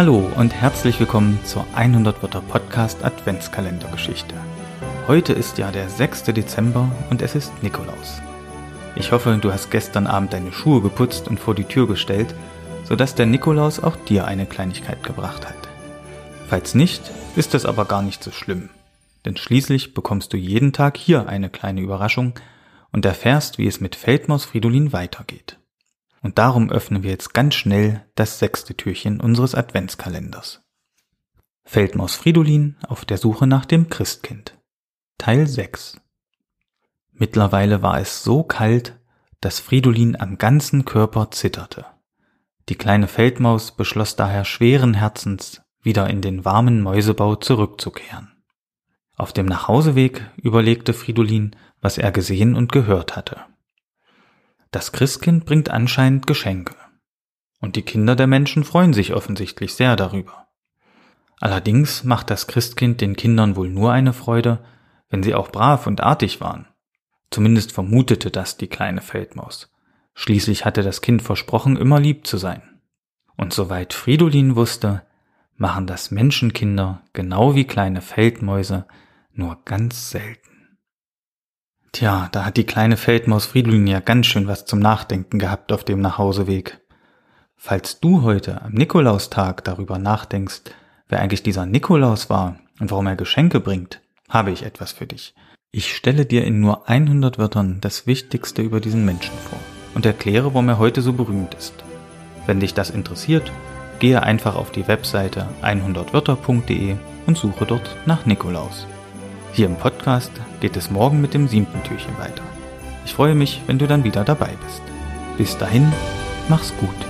Hallo und herzlich willkommen zur 100 Wörter Podcast Adventskalendergeschichte. Heute ist ja der 6. Dezember und es ist Nikolaus. Ich hoffe, du hast gestern Abend deine Schuhe geputzt und vor die Tür gestellt, sodass der Nikolaus auch dir eine Kleinigkeit gebracht hat. Falls nicht, ist das aber gar nicht so schlimm, denn schließlich bekommst du jeden Tag hier eine kleine Überraschung und erfährst, wie es mit Feldmaus Fridolin weitergeht. Und darum öffnen wir jetzt ganz schnell das sechste Türchen unseres Adventskalenders. Feldmaus Fridolin auf der Suche nach dem Christkind. Teil 6 Mittlerweile war es so kalt, dass Fridolin am ganzen Körper zitterte. Die kleine Feldmaus beschloss daher schweren Herzens, wieder in den warmen Mäusebau zurückzukehren. Auf dem Nachhauseweg überlegte Fridolin, was er gesehen und gehört hatte. Das Christkind bringt anscheinend Geschenke. Und die Kinder der Menschen freuen sich offensichtlich sehr darüber. Allerdings macht das Christkind den Kindern wohl nur eine Freude, wenn sie auch brav und artig waren. Zumindest vermutete das die kleine Feldmaus. Schließlich hatte das Kind versprochen, immer lieb zu sein. Und soweit Fridolin wusste, machen das Menschenkinder genau wie kleine Feldmäuse nur ganz selten. Tja, da hat die kleine Feldmaus Fridolin ja ganz schön was zum Nachdenken gehabt auf dem Nachhauseweg. Falls du heute am Nikolaustag darüber nachdenkst, wer eigentlich dieser Nikolaus war und warum er Geschenke bringt, habe ich etwas für dich. Ich stelle dir in nur 100 Wörtern das Wichtigste über diesen Menschen vor und erkläre, warum er heute so berühmt ist. Wenn dich das interessiert, gehe einfach auf die Webseite 100wörter.de und suche dort nach Nikolaus. Hier im Podcast geht es morgen mit dem siebten Türchen weiter. Ich freue mich, wenn du dann wieder dabei bist. Bis dahin, mach's gut.